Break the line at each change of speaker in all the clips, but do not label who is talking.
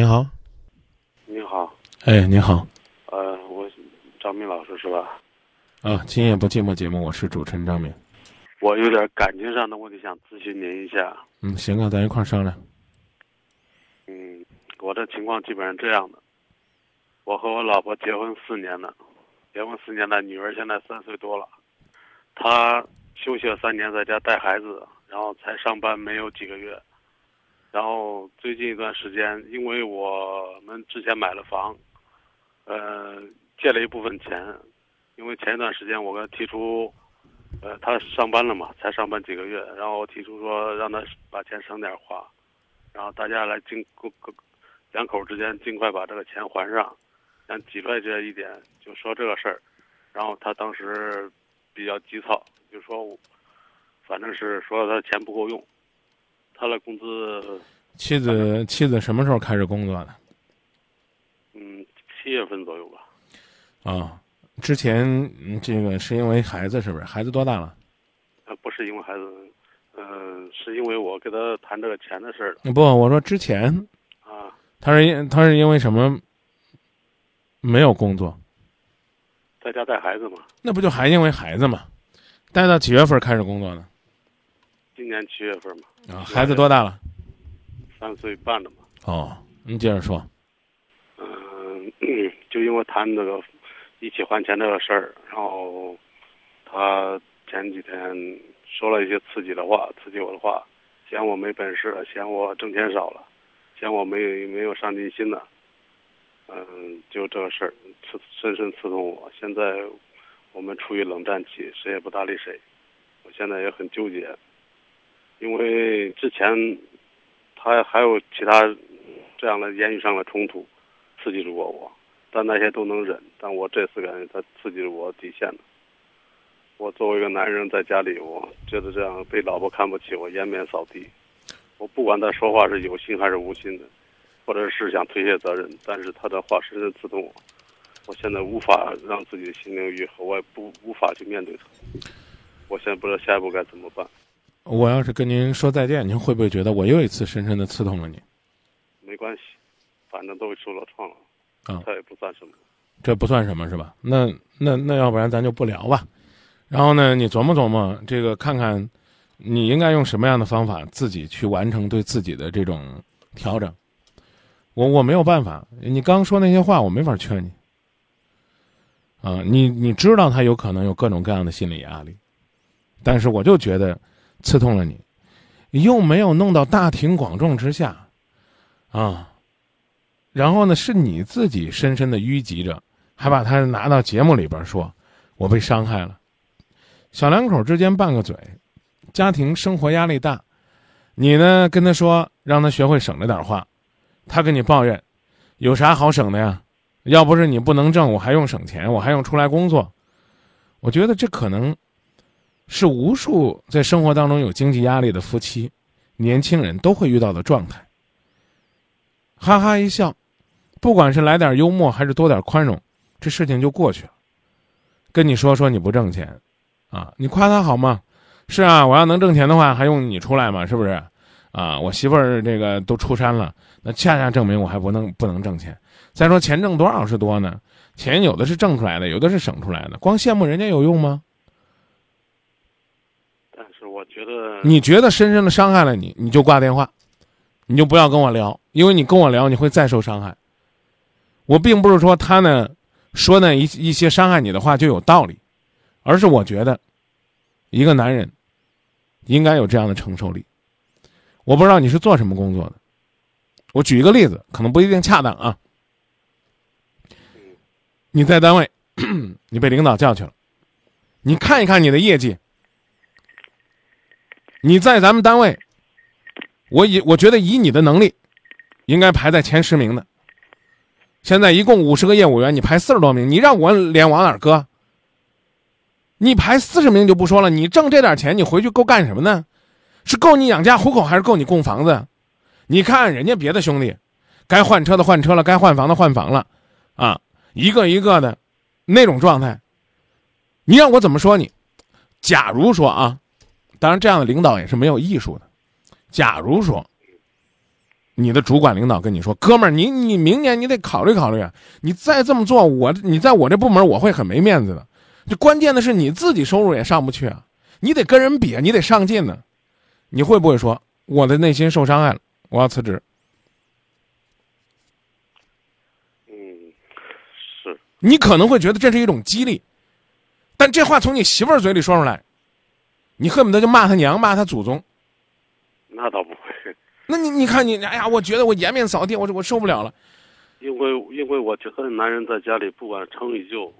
你好，
你好，
哎，你好，
呃，我张明老师是吧？
啊，今夜不寂寞节目，我是主持人张明。
我有点感情上的问题想咨询您一下。
嗯，行啊，咱一块儿商量。
嗯，我的情况基本上这样的，我和我老婆结婚四年了，结婚四年了，女儿现在三岁多了，她休息了三年，在家带孩子，然后才上班没有几个月，然后最近一段时间，因为我们之前买了房，呃，借了一部分钱，因为前一段时间我跟他提出，呃，他上班了嘛，才上班几个月，然后提出说让他把钱省点花。然后大家来尽各各两口之间尽快把这个钱还上，想挤出来这一点，就说这个事儿。然后他当时比较急躁，就说我，反正是说他钱不够用，他的工资，
妻子妻子什么时候开始工作的？
嗯，七月份左右吧。
啊，之前嗯这个是因为孩子是不是？孩子多大了？
呃，不是因为孩子，嗯、是因为我跟他谈这个钱的事儿
不，我说之前
啊。
他是因他是因为什么没有工作？
在家带孩子嘛，
那不就还因为孩子嘛？待到几月份开始工作呢？
今年七月份嘛，
啊，孩子多大了？
三岁半了嘛。
哦，你接着说。
嗯，就因为谈这个一起还钱这个事儿，然后他前几天说了一些刺激的话，刺激我的话，嫌我没本事了，嫌我挣钱少了，嫌我没有没有上进心了。嗯，就这个事儿刺深深刺痛我。现在我们处于冷战期，谁也不搭理谁。我现在也很纠结，因为之前他还有其他这样的言语上的冲突。刺激住过我，但那些都能忍。但我这次感觉他刺激了我底线了。我作为一个男人，在家里，我觉得这样被老婆看不起，我颜面扫地。我不管他说话是有心还是无心的，或者是想推卸责任，但是他的话深深刺痛我。我现在无法让自己的心灵愈合，我也不无法去面对他。我现在不知道下一步该怎么办。
我要是跟您说再见，您会不会觉得我又一次深深的刺痛了你？
没关系。反正都受了创了，
啊，
他也不算什么，
这不算什么是吧？那那那要不然咱就不聊吧。然后呢，你琢磨琢磨，这个看看，你应该用什么样的方法自己去完成对自己的这种调整。我我没有办法，你刚说那些话，我没法劝你。啊，你你知道他有可能有各种各样的心理压力，但是我就觉得刺痛了你，又没有弄到大庭广众之下，啊。然后呢，是你自己深深的淤积着，还把他拿到节目里边说，我被伤害了。小两口之间拌个嘴，家庭生活压力大，你呢跟他说让他学会省着点花，他跟你抱怨，有啥好省的呀？要不是你不能挣，我还用省钱，我还用出来工作。我觉得这可能是无数在生活当中有经济压力的夫妻、年轻人都会遇到的状态。哈哈一笑。不管是来点幽默还是多点宽容，这事情就过去了。跟你说说你不挣钱，啊，你夸他好吗？是啊，我要能挣钱的话，还用你出来吗？是不是？啊，我媳妇儿这个都出山了，那恰恰证明我还不能不能挣钱。再说钱挣多少是多呢？钱有的是挣出来的，有的是省出来的，光羡慕人家有用吗？
觉得，
你觉得深深的伤害了你，你就挂电话，你就不要跟我聊，因为你跟我聊，你会再受伤害。我并不是说他呢说那一一些伤害你的话就有道理，而是我觉得一个男人应该有这样的承受力。我不知道你是做什么工作的，我举一个例子，可能不一定恰当啊。你在单位，你被领导叫去了，你看一看你的业绩，你在咱们单位，我以我觉得以你的能力，应该排在前十名的。现在一共五十个业务员，你排四十多名，你让我脸往哪儿搁？你排四十名就不说了，你挣这点钱，你回去够干什么呢？是够你养家糊口，还是够你供房子？你看人家别的兄弟，该换车的换车了，该换房的换房了，啊，一个一个的，那种状态，你让我怎么说你？假如说啊，当然这样的领导也是没有艺术的。假如说，你的主管领导跟你说：“哥们儿，你你明年你得考虑考虑啊！你再这么做，我你在我这部门我会很没面子的。这关键的是你自己收入也上不去啊，你得跟人比，你得上进呢。你会不会说我的内心受伤害了，我要辞职？
嗯，是，
你可能会觉得这是一种激励，但这话从你媳妇儿嘴里说出来，你恨不得就骂他娘，骂他祖宗。
那倒不会，
那你你看你，哎呀，我觉得我颜面扫地，我我受不了了。
因为因为我觉得男人在家里不管成与就，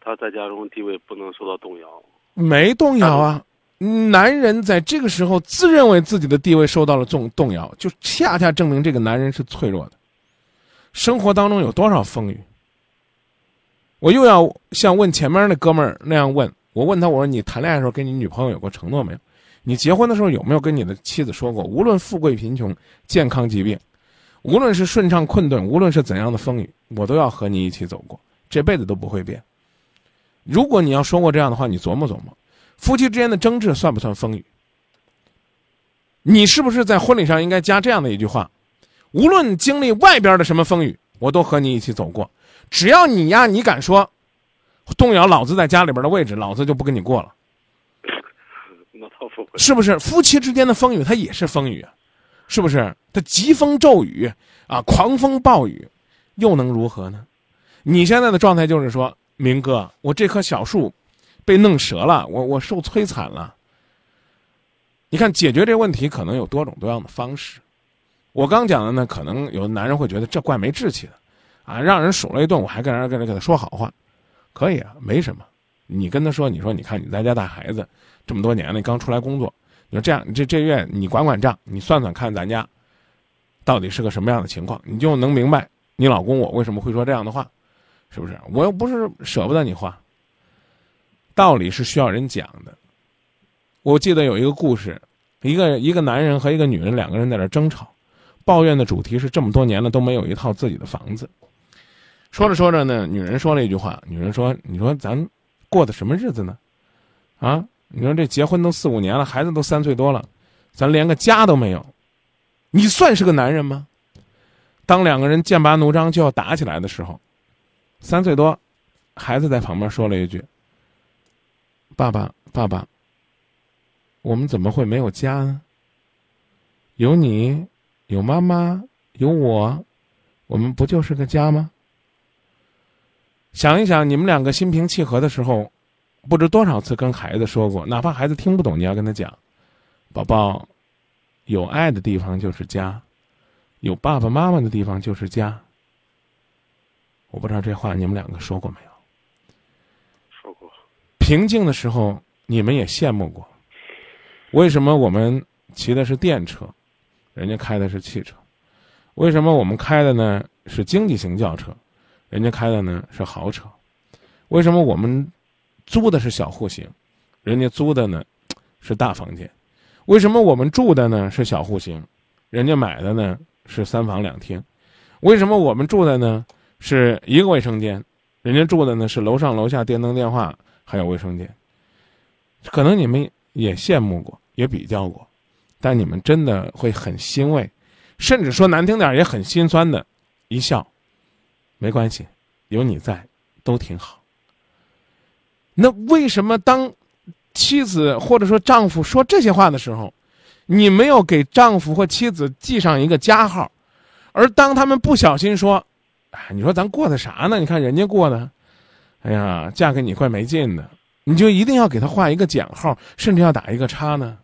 他在家中地位不能受到动摇。
没动摇啊，男人在这个时候自认为自己的地位受到了动动摇，就恰恰证明这个男人是脆弱的。生活当中有多少风雨？我又要像问前面那哥们儿那样问，我问他，我说你谈恋爱的时候跟你女朋友有过承诺没有？你结婚的时候有没有跟你的妻子说过，无论富贵贫穷、健康疾病，无论是顺畅困顿，无论是怎样的风雨，我都要和你一起走过，这辈子都不会变。如果你要说过这样的话，你琢磨琢磨，夫妻之间的争执算不算风雨？你是不是在婚礼上应该加这样的一句话：无论经历外边的什么风雨，我都和你一起走过。只要你呀，你敢说动摇老子在家里边的位置，老子就不跟你过了。
那倒不会，
是不是夫妻之间的风雨，它也是风雨啊？是不是？它疾风骤雨啊，狂风暴雨，又能如何呢？你现在的状态就是说，明哥，我这棵小树被弄折了，我我受摧残了。你看，解决这个问题可能有多种多样的方式。我刚讲的呢，可能有的男人会觉得这怪没志气的，啊，让人数了一顿，我还跟人跟人给他说好话，可以啊，没什么。你跟他说，你说你看你在家带孩子这么多年了，你刚出来工作，你说这样，这这月你管管账，你算算看咱家到底是个什么样的情况，你就能明白你老公我为什么会说这样的话，是不是？我又不是舍不得你花，道理是需要人讲的。我记得有一个故事，一个一个男人和一个女人两个人在这争吵，抱怨的主题是这么多年了都没有一套自己的房子。说着说着呢，女人说了一句话，女人说：“你说咱。”过的什么日子呢？啊，你说这结婚都四五年了，孩子都三岁多了，咱连个家都没有，你算是个男人吗？当两个人剑拔弩张就要打起来的时候，三岁多，孩子在旁边说了一句：“爸爸，爸爸，我们怎么会没有家呢？有你，有妈妈，有我，我们不就是个家吗？”想一想，你们两个心平气和的时候，不知多少次跟孩子说过，哪怕孩子听不懂，你要跟他讲：“宝宝，有爱的地方就是家，有爸爸妈妈的地方就是家。”我不知道这话你们两个说过没有？
说过。
平静的时候，你们也羡慕过。为什么我们骑的是电车，人家开的是汽车？为什么我们开的呢是经济型轿车？人家开的呢是豪车，为什么我们租的是小户型，人家租的呢是大房间？为什么我们住的呢是小户型，人家买的呢是三房两厅？为什么我们住的呢是一个卫生间，人家住的呢是楼上楼下电灯电话还有卫生间？可能你们也羡慕过，也比较过，但你们真的会很欣慰，甚至说难听点也很心酸的一笑。没关系，有你在，都挺好。那为什么当妻子或者说丈夫说这些话的时候，你没有给丈夫或妻子记上一个加号？而当他们不小心说：“哎，你说咱过的啥呢？你看人家过的，哎呀，嫁给你怪没劲的。”你就一定要给他画一个减号，甚至要打一个叉呢？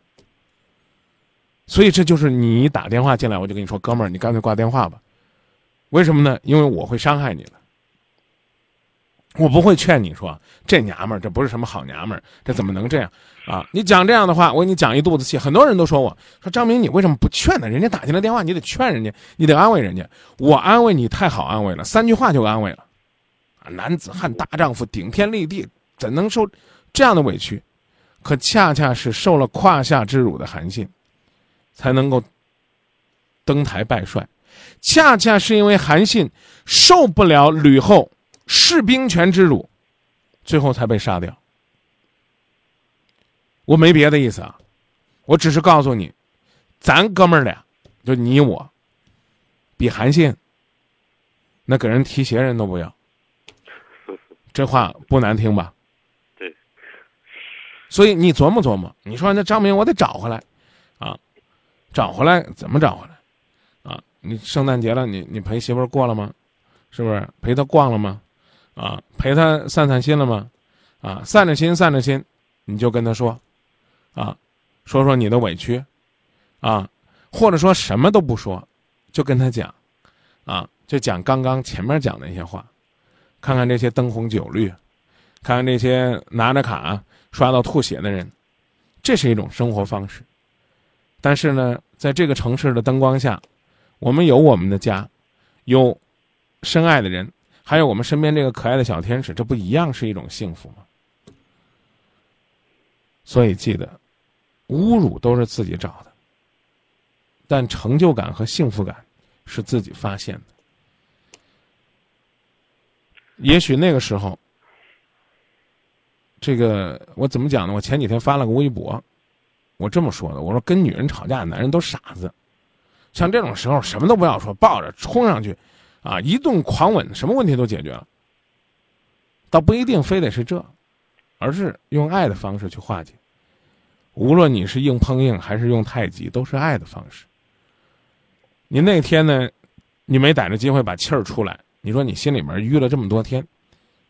所以这就是你打电话进来，我就跟你说：“哥们儿，你干脆挂电话吧。”为什么呢？因为我会伤害你了。我不会劝你说这娘们儿这不是什么好娘们儿，这怎么能这样啊？你讲这样的话，我给你讲一肚子气。很多人都说我说张明，你为什么不劝呢？人家打进来电话，你得劝人家，你得安慰人家。我安慰你太好安慰了，三句话就安慰了。啊，男子汉大丈夫顶天立地，怎能受这样的委屈？可恰恰是受了胯下之辱的韩信，才能够登台拜帅。恰恰是因为韩信受不了吕后弑兵权之辱，最后才被杀掉。我没别的意思啊，我只是告诉你，咱哥们儿俩就你我，比韩信，那给人提鞋人都不要。这话不难听吧？
对。
所以你琢磨琢磨，你说那张明我得找回来，啊，找回来怎么找回来？你圣诞节了，你你陪媳妇儿过了吗？是不是陪她逛了吗？啊，陪她散散心了吗？啊，散着心散着心，你就跟她说，啊，说说你的委屈，啊，或者说什么都不说，就跟她讲，啊，就讲刚刚前面讲的那些话。看看这些灯红酒绿，看看这些拿着卡刷到吐血的人，这是一种生活方式。但是呢，在这个城市的灯光下，我们有我们的家，有深爱的人，还有我们身边这个可爱的小天使，这不一样是一种幸福吗？所以记得，侮辱都是自己找的，但成就感和幸福感是自己发现的。也许那个时候，这个我怎么讲呢？我前几天发了个微博，我这么说的：我说跟女人吵架的男人都傻子，像这种时候什么都不要说，抱着冲上去，啊，一顿狂吻，什么问题都解决了。倒不一定非得是这，而是用爱的方式去化解。无论你是硬碰硬还是用太极，都是爱的方式。你那天呢，你没逮着机会把气儿出来。你说你心里面淤了这么多天，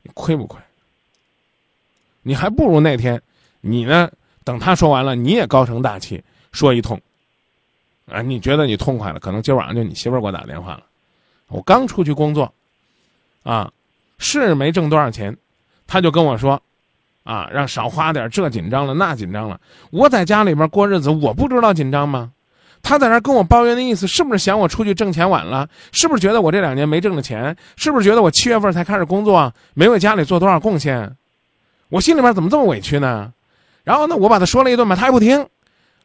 你亏不亏？你还不如那天，你呢？等他说完了，你也高声大气说一通。啊，你觉得你痛快了？可能今晚上就你媳妇给我打电话了。我刚出去工作，啊，是没挣多少钱，他就跟我说，啊，让少花点，这紧张了，那紧张了。我在家里边过日子，我不知道紧张吗？他在那跟我抱怨的意思，是不是嫌我出去挣钱晚了？是不是觉得我这两年没挣着钱？是不是觉得我七月份才开始工作，没为家里做多少贡献？我心里边怎么这么委屈呢？然后呢，我把他说了一顿吧，他还不听，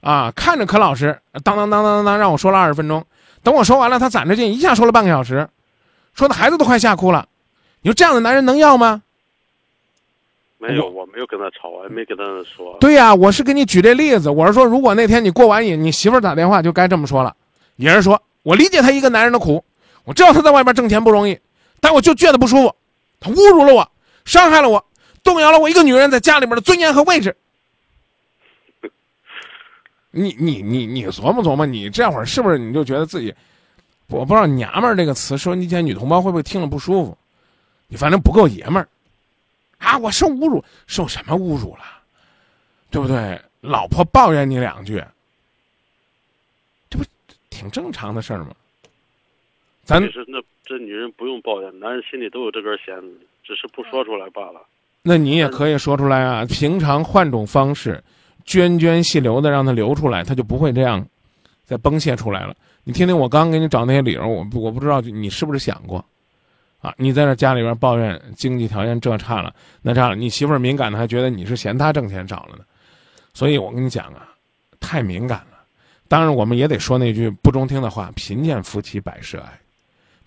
啊，看着可老实，当当当当当当，让我说了二十分钟。等我说完了，他攒着劲，一下说了半个小时，说的孩子都快吓哭了。你说这样的男人能要吗？
没有，我没有跟他吵，我也没跟他说。
对呀，我是给你举这例子。我是说，如果那天你过完瘾，你媳妇儿打电话就该这么说了。也是说我理解他一个男人的苦，我知道他在外边挣钱不容易，但我就觉得不舒服。他侮辱了我，伤害了我，动摇了我一个女人在家里面的尊严和位置。你你你你琢磨琢磨，你这会儿是不是你就觉得自己，我不知道“娘们儿”这个词说你家女同胞会不会听了不舒服？你反正不够爷们儿。啊！我受侮辱，受什么侮辱了？对不对？老婆抱怨你两句，这不挺正常的事儿吗？咱
是那这女人不用抱怨，男人心里都有这根弦，只是不说出来罢了。
那你也可以说出来啊！平常换种方式，涓涓细流的让它流出来，它就不会这样再崩泄出来了。你听听我刚给你找那些理由，我我不知道你是不是想过。啊，你在这家里边抱怨经济条件这差了那差了，你媳妇儿敏感的还觉得你是嫌他挣钱少了呢，所以我跟你讲啊，太敏感了。当然，我们也得说那句不中听的话：贫贱夫妻百事哀。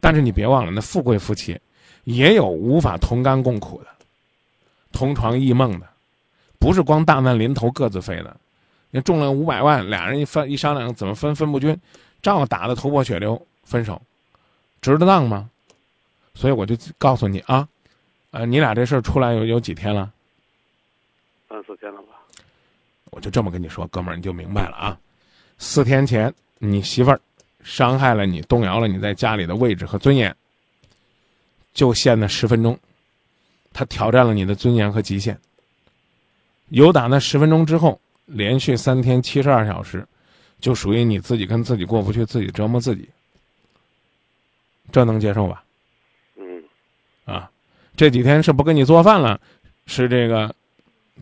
但是你别忘了，那富贵夫妻也有无法同甘共苦的，同床异梦的，不是光大难临头各自飞的。那中了五百万，俩人一分一商量怎么分分不均，照打得头破血流，分手，值得当吗？所以我就告诉你啊，呃，你俩这事儿出来有有几天了？
三四天了吧。
我就这么跟你说，哥们儿，你就明白了啊。四天前，你媳妇儿伤害了你，动摇了你在家里的位置和尊严。就限那十分钟，他挑战了你的尊严和极限。有打那十分钟之后，连续三天七十二小时，就属于你自己跟自己过不去，自己折磨自己。这能接受吧？嗯啊，这几天是不跟你做饭了，是这个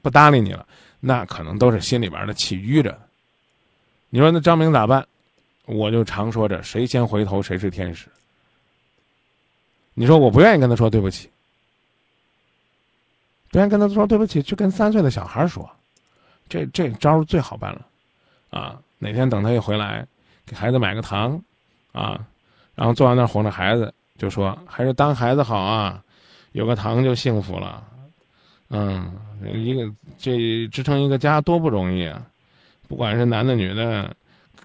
不搭理你了，那可能都是心里边的气郁着。你说那张明咋办？我就常说着，谁先回头谁是天使。你说我不愿意跟他说对不起，不愿意跟他说对不起，去跟三岁的小孩说，这这招最好办了。啊，哪天等他一回来，给孩子买个糖，啊，然后坐在那哄着孩子。就说还是当孩子好啊，有个糖就幸福了，嗯，一个这支撑一个家多不容易啊，不管是男的女的，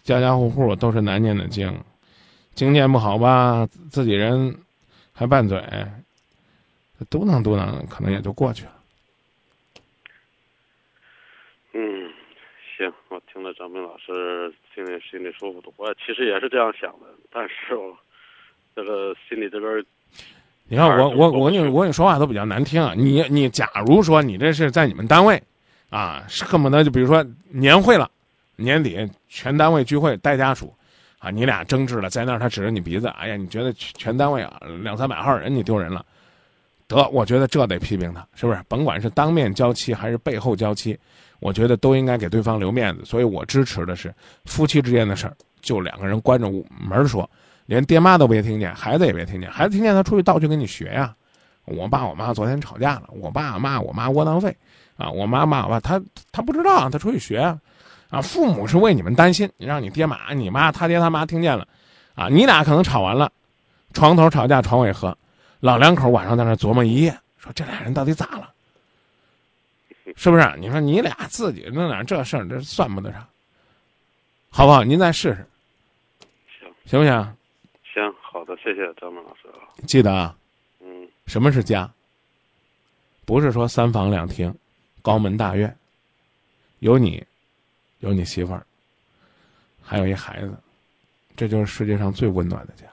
家家户户都是难念的经，经念不好吧，自己人还拌嘴，嘟囔嘟囔，可能也就过去了。
嗯，行，我听了张明老师，心里心里舒服多。我其实也是这样想的，但是我这个心里这边，
你看我我我跟你我跟你说话都比较难听啊。你你假如说你这是在你们单位，啊，恨不得就比如说年会了，年底全单位聚会带家属，啊，你俩争执了，在那儿他指着你鼻子，哎呀，你觉得全单位啊两三百号人你丢人了，得，我觉得这得批评他，是不是？甭管是当面交妻还是背后交妻。我觉得都应该给对方留面子，所以我支持的是夫妻之间的事儿，就两个人关着门说，连爹妈都别听见，孩子也别听见，孩子听见他出去道去跟你学呀。我爸我妈昨天吵架了，我爸骂我妈窝囊废，啊，我妈骂我爸，他他不知道，他出去学啊，啊，父母是为你们担心，你让你爹妈你妈他爹他妈听见了，啊，你俩可能吵完了，床头吵架床尾和，老两口晚上在那琢磨一夜，说这俩人到底咋了？是不是？你说你俩自己弄点这事儿，这算不得啥，好不好？您再试试，
行
行不行？
行，好的，谢谢张明老师啊。
记得啊，
嗯，
什么是家？不是说三房两厅、高门大院，有你，有你媳妇儿，还有一孩子，这就是世界上最温暖的家。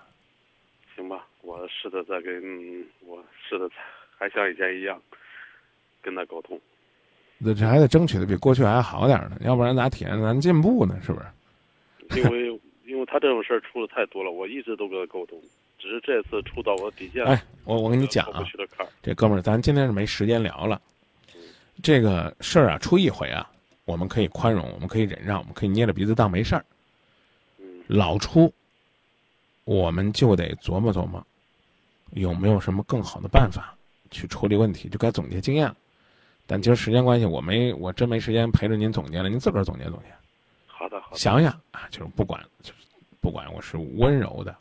行吧，我试着再跟我试着还像以前一样跟他沟通。
这这还得争取的比过去还好点呢，要不然咋体现咱进步呢？是不
是？因为因为他这种事儿出的太多了，我一直都跟他沟通，只是这次触到我底线。
哎，我我跟你讲啊，这哥们儿，咱今天是没时间聊了。这个事儿啊，出一回啊，我们可以宽容，我们可以忍让，我们可以捏着鼻子当没事儿。老出，我们就得琢磨琢磨，有没有什么更好的办法去处理问题，就该总结经验了。但今儿时间关系，我没我真没时间陪着您总结了，您自个儿总结总结。
好的，好的。
想想啊，就是不管，就是不管我是温柔的，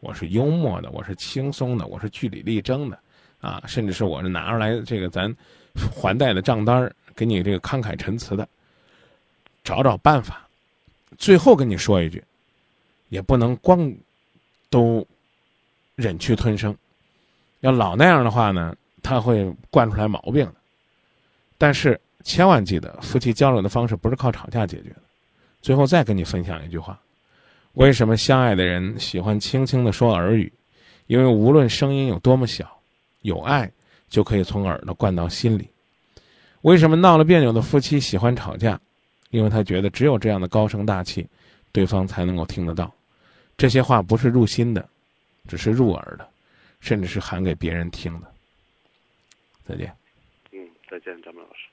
我是幽默的，我是轻松的，我是据理力争的，啊，甚至是我是拿出来这个咱还贷的账单给你这个慷慨陈词的，找找办法。最后跟你说一句，也不能光都忍气吞声，要老那样的话呢，他会惯出来毛病的。但是千万记得，夫妻交流的方式不是靠吵架解决的。最后再跟你分享一句话：为什么相爱的人喜欢轻轻的说耳语？因为无论声音有多么小，有爱就可以从耳朵灌到心里。为什么闹了别扭的夫妻喜欢吵架？因为他觉得只有这样的高声大气，对方才能够听得到。这些话不是入心的，只是入耳的，甚至是喊给别人听的。再见。
再见，张明老师。